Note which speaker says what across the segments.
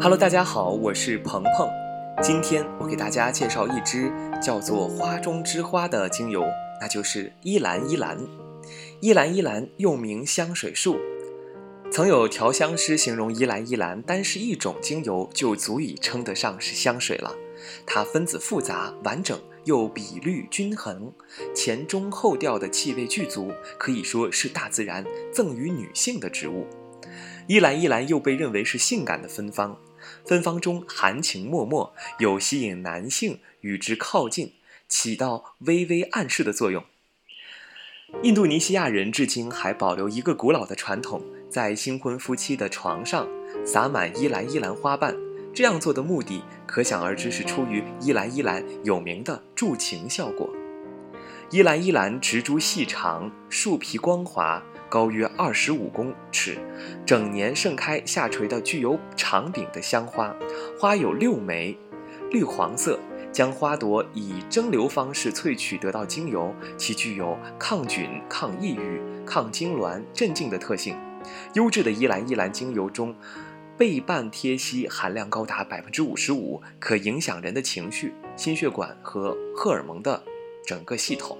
Speaker 1: Hello，大家好，我是鹏鹏。今天我给大家介绍一支叫做“花中之花”的精油，那就是依兰依兰。依兰依兰又名香水树，曾有调香师形容依兰依兰单是一种精油就足以称得上是香水了。它分子复杂、完整又比率均衡，前中后调的气味具足，可以说是大自然赠予女性的植物。依兰依兰又被认为是性感的芬芳。芬芳中含情脉脉，有吸引男性与之靠近，起到微微暗示的作用。印度尼西亚人至今还保留一个古老的传统，在新婚夫妻的床上撒满依兰依兰花瓣。这样做的目的，可想而知是出于依兰依兰有名的助情效果。依兰依兰植株细长，树皮光滑。高约二十五公尺，整年盛开下垂的具有长柄的香花，花有六枚，绿黄色。将花朵以蒸馏方式萃取得到精油，其具有抗菌、抗抑郁、抗痉挛、镇静的特性。优质的依兰依兰精油中，倍半萜烯含量高达百分之五十五，可影响人的情绪、心血管和荷尔蒙的整个系统。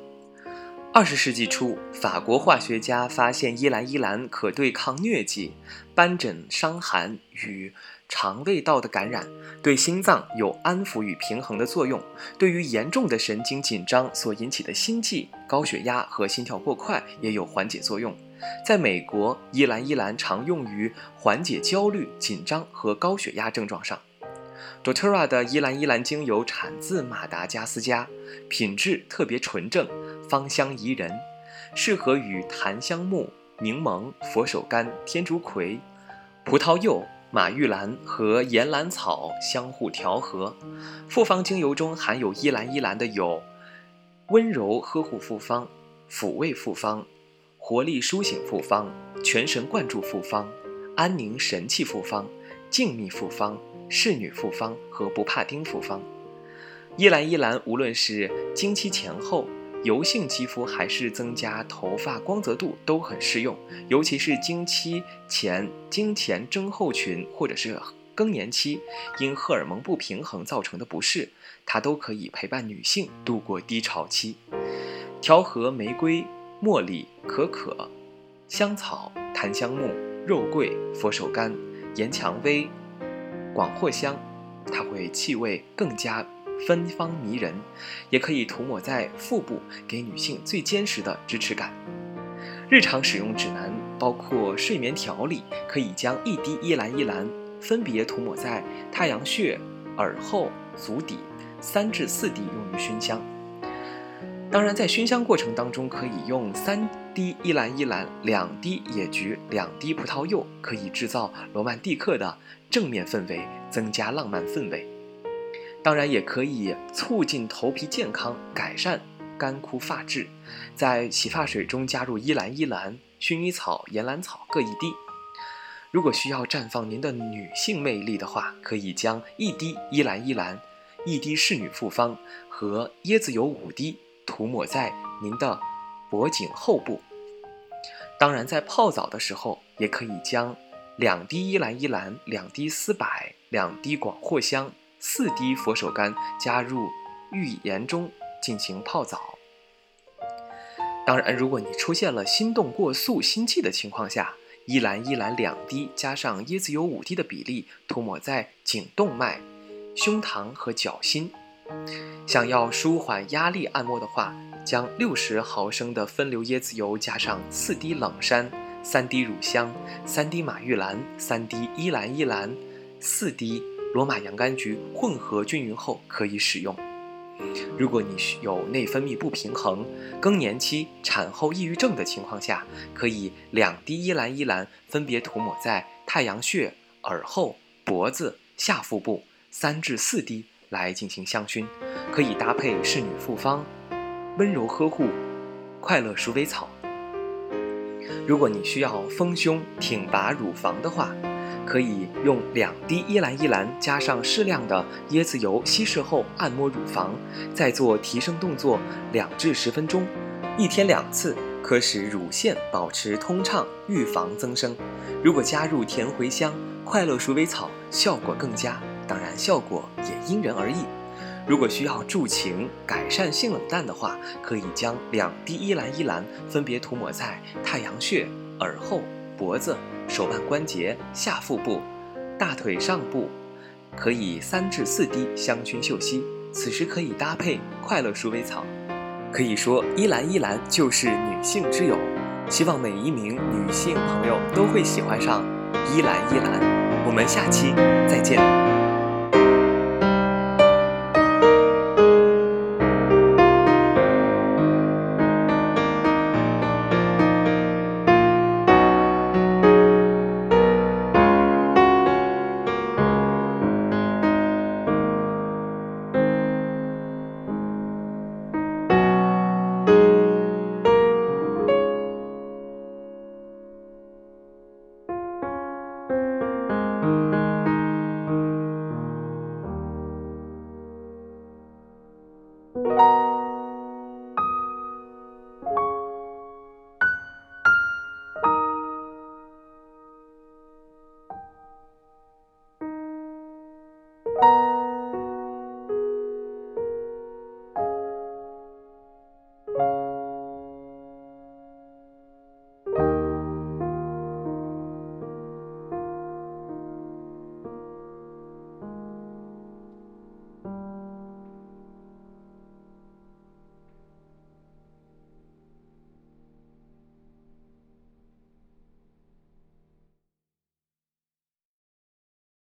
Speaker 1: 二十世纪初，法国化学家发现依兰依兰可对抗疟疾、斑疹伤寒与肠胃道的感染，对心脏有安抚与平衡的作用，对于严重的神经紧张所引起的心悸、高血压和心跳过快也有缓解作用。在美国，依兰依兰常用于缓解焦虑、紧张和高血压症状上。doTERRA 的依兰依兰精油产自马达加斯加，品质特别纯正，芳香宜人，适合与檀香木、柠檬、佛手柑、天竺葵、葡萄柚、马玉兰和岩兰草相互调和。复方精油中含有依兰依兰的有：温柔呵护复方、抚慰复方、活力舒醒复方、全神贯注复方、安宁神气复方、静谧复方。侍女复方和不怕丁复方，依兰依兰无论是经期前后、油性肌肤还是增加头发光泽度都很适用，尤其是经期前、经前症候群或者是更年期因荷尔蒙不平衡造成的不适，它都可以陪伴女性度过低潮期。调和玫瑰、茉莉、可可、香草、檀香木、肉桂、佛手柑、岩蔷薇。广藿香，它会气味更加芬芳迷人，也可以涂抹在腹部，给女性最坚实的支持感。日常使用指南包括睡眠调理，可以将一滴依兰依兰分别涂抹在太阳穴、耳后、足底，三至四滴用于熏香。当然，在熏香过程当中，可以用三滴依兰依兰、两滴野菊、两滴葡萄柚，可以制造罗曼蒂克的正面氛围，增加浪漫氛围。当然，也可以促进头皮健康，改善干枯发质。在洗发水中加入依兰依兰、薰衣草、岩兰草各一滴。如果需要绽放您的女性魅力的话，可以将一滴依兰依兰、一滴侍女复方和椰子油五滴。涂抹在您的脖颈后部。当然，在泡澡的时候，也可以将两滴依兰依兰、两滴丝柏、两滴广藿香、四滴佛手柑加入浴盐中进行泡澡。当然，如果你出现了心动过速、心悸的情况下，依兰依兰两滴加上椰子油五滴的比例，涂抹在颈动脉、胸膛和脚心。想要舒缓压力按摩的话，将六十毫升的分流椰子油加上四滴冷杉、三滴乳香、三滴马玉兰、三滴依兰依兰、四滴罗马洋甘菊混合均匀后可以使用。如果你有内分泌不平衡、更年期、产后抑郁症的情况下，可以两滴依兰依兰分别涂抹在太阳穴、耳后。脖子、下腹部三至四滴来进行香薰，可以搭配仕女复方、温柔呵护、快乐鼠尾草。如果你需要丰胸挺拔乳房的话，可以用两滴依兰依兰加上适量的椰子油稀释后按摩乳房，再做提升动作两至十分钟，一天两次，可使乳腺保持通畅，预防增生。如果加入甜茴香、快乐鼠尾草，效果更佳。当然，效果也因人而异。如果需要助情、改善性冷淡的话，可以将两滴依兰依兰分别涂抹在太阳穴、耳后、脖子。手腕关节、下腹部、大腿上部，可以三至四滴香薰嗅吸。此时可以搭配快乐鼠尾草。可以说，依兰依兰就是女性之友。希望每一名女性朋友都会喜欢上依兰依兰。我们下期再见。